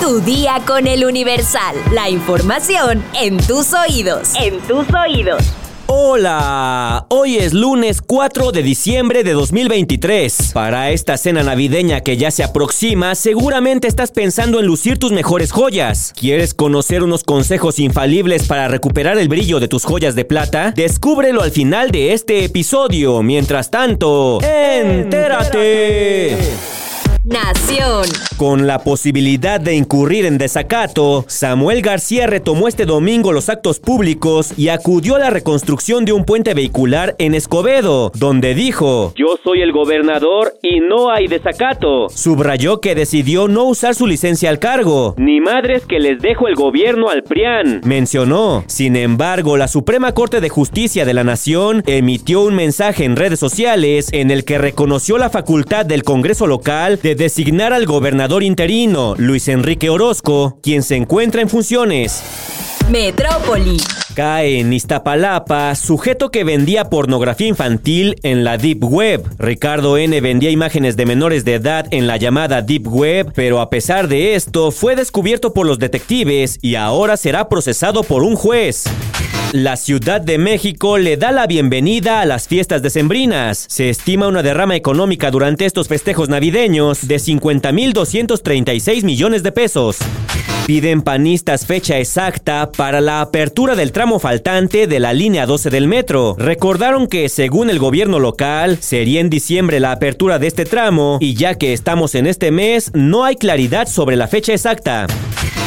Tu día con el Universal. La información en tus oídos. En tus oídos. Hola, hoy es lunes 4 de diciembre de 2023. Para esta cena navideña que ya se aproxima, seguramente estás pensando en lucir tus mejores joyas. ¿Quieres conocer unos consejos infalibles para recuperar el brillo de tus joyas de plata? Descúbrelo al final de este episodio. Mientras tanto, entérate. Nación. Con la posibilidad de incurrir en desacato, Samuel García retomó este domingo los actos públicos y acudió a la reconstrucción de un puente vehicular en Escobedo, donde dijo, Yo soy el gobernador y no hay desacato. Subrayó que decidió no usar su licencia al cargo. Ni madres que les dejo el gobierno al PRIAN. Mencionó. Sin embargo, la Suprema Corte de Justicia de la Nación emitió un mensaje en redes sociales en el que reconoció la facultad del Congreso local de designar al gobernador interino, Luis Enrique Orozco, quien se encuentra en funciones. Metrópoli. Cae en Iztapalapa, sujeto que vendía pornografía infantil en la Deep Web. Ricardo N. vendía imágenes de menores de edad en la llamada Deep Web, pero a pesar de esto, fue descubierto por los detectives y ahora será procesado por un juez. La Ciudad de México le da la bienvenida a las fiestas decembrinas. Se estima una derrama económica durante estos festejos navideños de 50.236 millones de pesos. Piden panistas fecha exacta para la apertura del tramo faltante de la línea 12 del metro. Recordaron que, según el gobierno local, sería en diciembre la apertura de este tramo y ya que estamos en este mes, no hay claridad sobre la fecha exacta.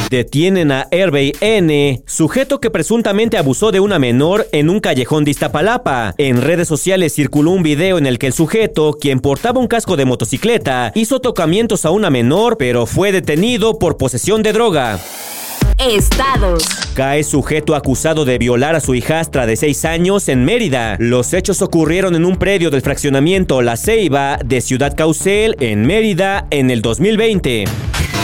Detienen a Hervey N., sujeto que presuntamente abusó de una menor en un callejón de Iztapalapa. En redes sociales circuló un video en el que el sujeto, quien portaba un casco de motocicleta, hizo tocamientos a una menor, pero fue detenido por posesión de droga. Estados. Cae sujeto acusado de violar a su hijastra de 6 años en Mérida. Los hechos ocurrieron en un predio del fraccionamiento La Ceiba de Ciudad Caucel, en Mérida, en el 2020.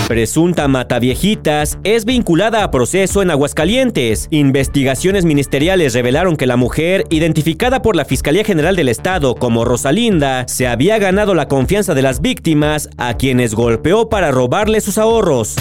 Presunta mataviejitas es vinculada a proceso en Aguascalientes. Investigaciones ministeriales revelaron que la mujer, identificada por la Fiscalía General del Estado como Rosalinda, se había ganado la confianza de las víctimas, a quienes golpeó para robarle sus ahorros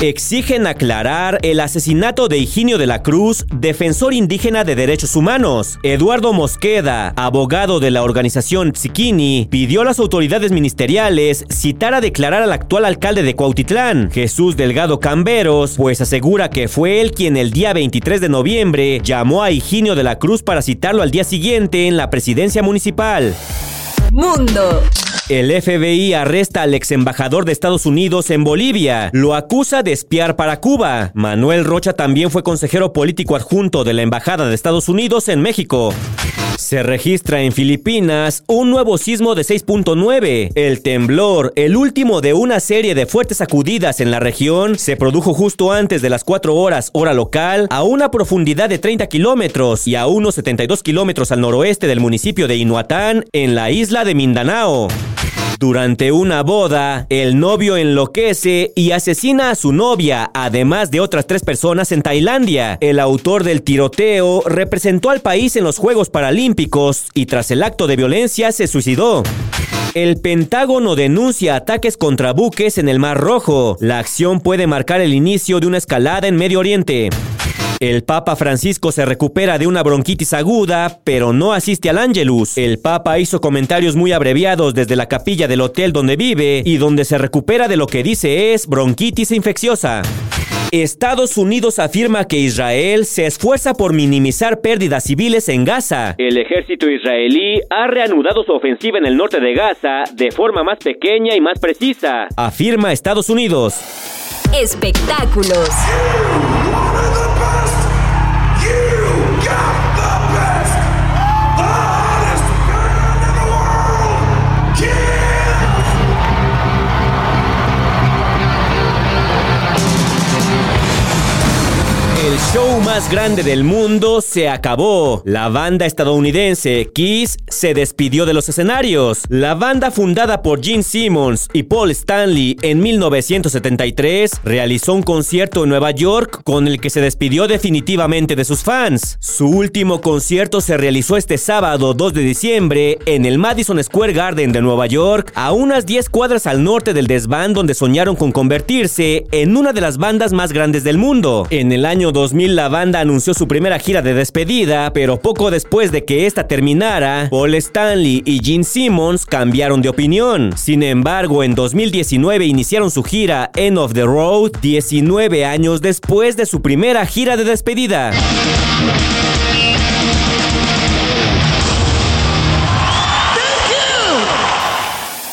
exigen aclarar el asesinato de Higinio de la Cruz, defensor indígena de derechos humanos. Eduardo Mosqueda, abogado de la organización Tzikini, pidió a las autoridades ministeriales citar a declarar al actual alcalde de Cuautitlán, Jesús Delgado Camberos, pues asegura que fue él quien el día 23 de noviembre llamó a Higinio de la Cruz para citarlo al día siguiente en la presidencia municipal. Mundo. El FBI arresta al ex embajador de Estados Unidos en Bolivia. Lo acusa de espiar para Cuba. Manuel Rocha también fue consejero político adjunto de la Embajada de Estados Unidos en México. Se registra en Filipinas un nuevo sismo de 6.9. El temblor, el último de una serie de fuertes sacudidas en la región, se produjo justo antes de las 4 horas hora local a una profundidad de 30 kilómetros y a unos 72 kilómetros al noroeste del municipio de Inuatán, en la isla de Mindanao. Durante una boda, el novio enloquece y asesina a su novia, además de otras tres personas en Tailandia. El autor del tiroteo representó al país en los Juegos Paralímpicos y tras el acto de violencia se suicidó. El Pentágono denuncia ataques contra buques en el Mar Rojo. La acción puede marcar el inicio de una escalada en Medio Oriente. El Papa Francisco se recupera de una bronquitis aguda, pero no asiste al Angelus. El Papa hizo comentarios muy abreviados desde la capilla del hotel donde vive y donde se recupera de lo que dice es bronquitis infecciosa. Estados Unidos afirma que Israel se esfuerza por minimizar pérdidas civiles en Gaza. El ejército israelí ha reanudado su ofensiva en el norte de Gaza de forma más pequeña y más precisa, afirma Estados Unidos. Espectáculos. 就 más grande del mundo se acabó. La banda estadounidense Kiss se despidió de los escenarios. La banda fundada por Gene Simmons y Paul Stanley en 1973 realizó un concierto en Nueva York con el que se despidió definitivamente de sus fans. Su último concierto se realizó este sábado 2 de diciembre en el Madison Square Garden de Nueva York, a unas 10 cuadras al norte del desván donde soñaron con convertirse en una de las bandas más grandes del mundo. En el año 2000 la banda anunció su primera gira de despedida, pero poco después de que esta terminara, Paul Stanley y Gene Simmons cambiaron de opinión. Sin embargo, en 2019 iniciaron su gira End of the Road, 19 años después de su primera gira de despedida.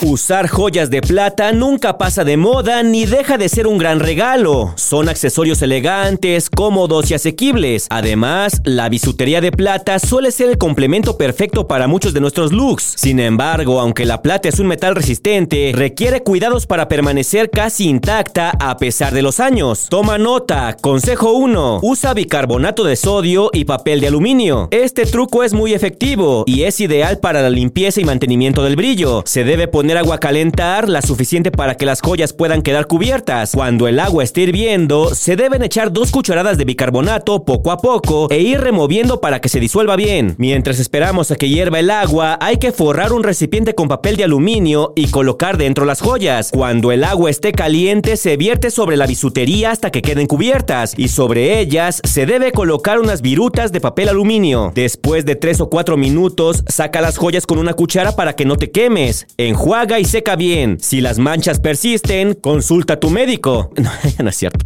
Usar joyas de plata nunca pasa de moda ni deja de ser un gran regalo. Son accesorios elegantes, cómodos y asequibles. Además, la bisutería de plata suele ser el complemento perfecto para muchos de nuestros looks. Sin embargo, aunque la plata es un metal resistente, requiere cuidados para permanecer casi intacta a pesar de los años. Toma nota. Consejo 1. Usa bicarbonato de sodio y papel de aluminio. Este truco es muy efectivo y es ideal para la limpieza y mantenimiento del brillo. Se debe poner agua calentar, la suficiente para que las joyas puedan quedar cubiertas. Cuando el agua esté hirviendo, se deben echar dos cucharadas de bicarbonato poco a poco e ir removiendo para que se disuelva bien. Mientras esperamos a que hierva el agua, hay que forrar un recipiente con papel de aluminio y colocar dentro las joyas. Cuando el agua esté caliente, se vierte sobre la bisutería hasta que queden cubiertas y sobre ellas se debe colocar unas virutas de papel aluminio. Después de 3 o 4 minutos, saca las joyas con una cuchara para que no te quemes. Enjuaga haga y seca bien. Si las manchas persisten, consulta a tu médico. No, no es cierto.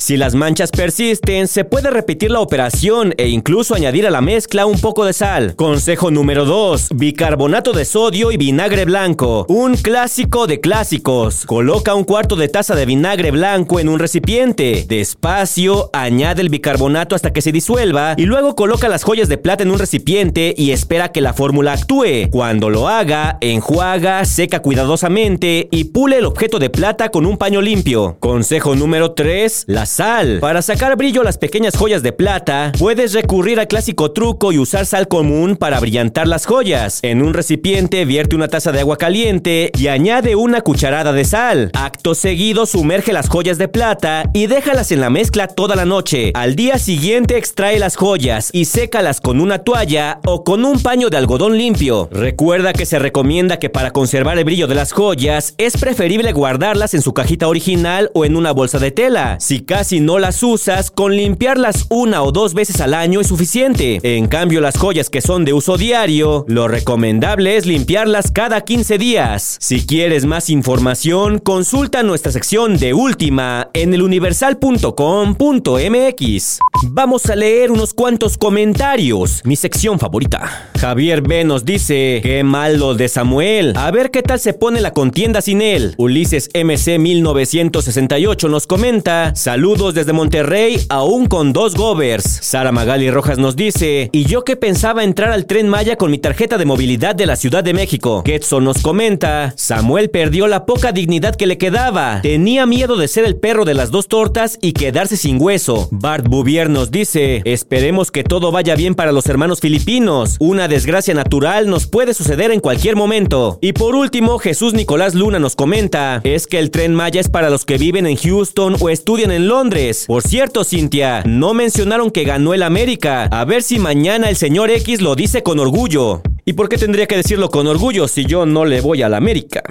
Si las manchas persisten, se puede repetir la operación e incluso añadir a la mezcla un poco de sal. Consejo número 2. Bicarbonato de sodio y vinagre blanco. Un clásico de clásicos. Coloca un cuarto de taza de vinagre blanco en un recipiente. Despacio, añade el bicarbonato hasta que se disuelva y luego coloca las joyas de plata en un recipiente y espera que la fórmula actúe. Cuando lo haga, enjuaga, seca cuidadosamente y pule el objeto de plata con un paño limpio. Consejo número 3. La sal. Para sacar brillo a las pequeñas joyas de plata, puedes recurrir al clásico truco y usar sal común para brillantar las joyas. En un recipiente vierte una taza de agua caliente y añade una cucharada de sal. Acto seguido sumerge las joyas de plata y déjalas en la mezcla toda la noche. Al día siguiente extrae las joyas y sécalas con una toalla o con un paño de algodón limpio. Recuerda que se recomienda que para conservar el brillo de las joyas es preferible guardarlas en su cajita original o en una bolsa de tela. Si si no las usas, con limpiarlas una o dos veces al año es suficiente. En cambio, las joyas que son de uso diario, lo recomendable es limpiarlas cada 15 días. Si quieres más información, consulta nuestra sección de última en eluniversal.com.mx. Vamos a leer unos cuantos comentarios, mi sección favorita. Javier B nos dice, qué mal lo de Samuel. A ver qué tal se pone la contienda sin él. Ulises MC 1968 nos comenta, salud Saludos desde Monterrey, aún con dos govers. Sara Magali Rojas nos dice, y yo que pensaba entrar al tren Maya con mi tarjeta de movilidad de la Ciudad de México. Ketson nos comenta, Samuel perdió la poca dignidad que le quedaba. Tenía miedo de ser el perro de las dos tortas y quedarse sin hueso. Bart Bouvier nos dice, esperemos que todo vaya bien para los hermanos filipinos. Una desgracia natural nos puede suceder en cualquier momento. Y por último, Jesús Nicolás Luna nos comenta, es que el tren Maya es para los que viven en Houston o estudian en Londres por cierto, Cintia, no mencionaron que ganó el América. A ver si mañana el señor X lo dice con orgullo. ¿Y por qué tendría que decirlo con orgullo si yo no le voy al América?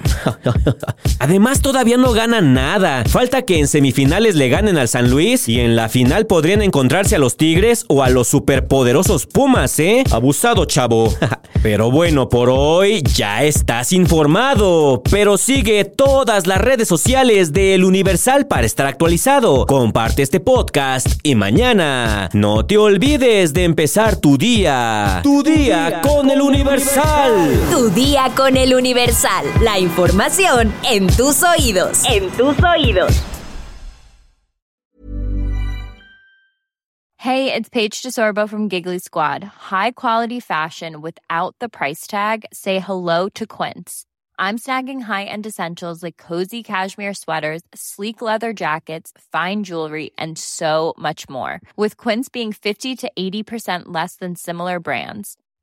Además, todavía no ganan nada. Falta que en semifinales le ganen al San Luis y en la final podrían encontrarse a los Tigres o a los superpoderosos Pumas, ¿eh? Abusado, chavo. Pero bueno, por hoy ya estás informado. Pero sigue todas las redes sociales de El Universal para estar actualizado. Comparte este podcast y mañana no te olvides de empezar tu día. Tu día con El Universal. Universal. Tu día con el Universal. La información en tus oídos. En tus oídos. Hey, it's Paige DeSorbo from Giggly Squad. High quality fashion without the price tag. Say hello to Quince. I'm snagging high-end essentials like cozy cashmere sweaters, sleek leather jackets, fine jewelry, and so much more. With Quince being 50 to 80% less than similar brands.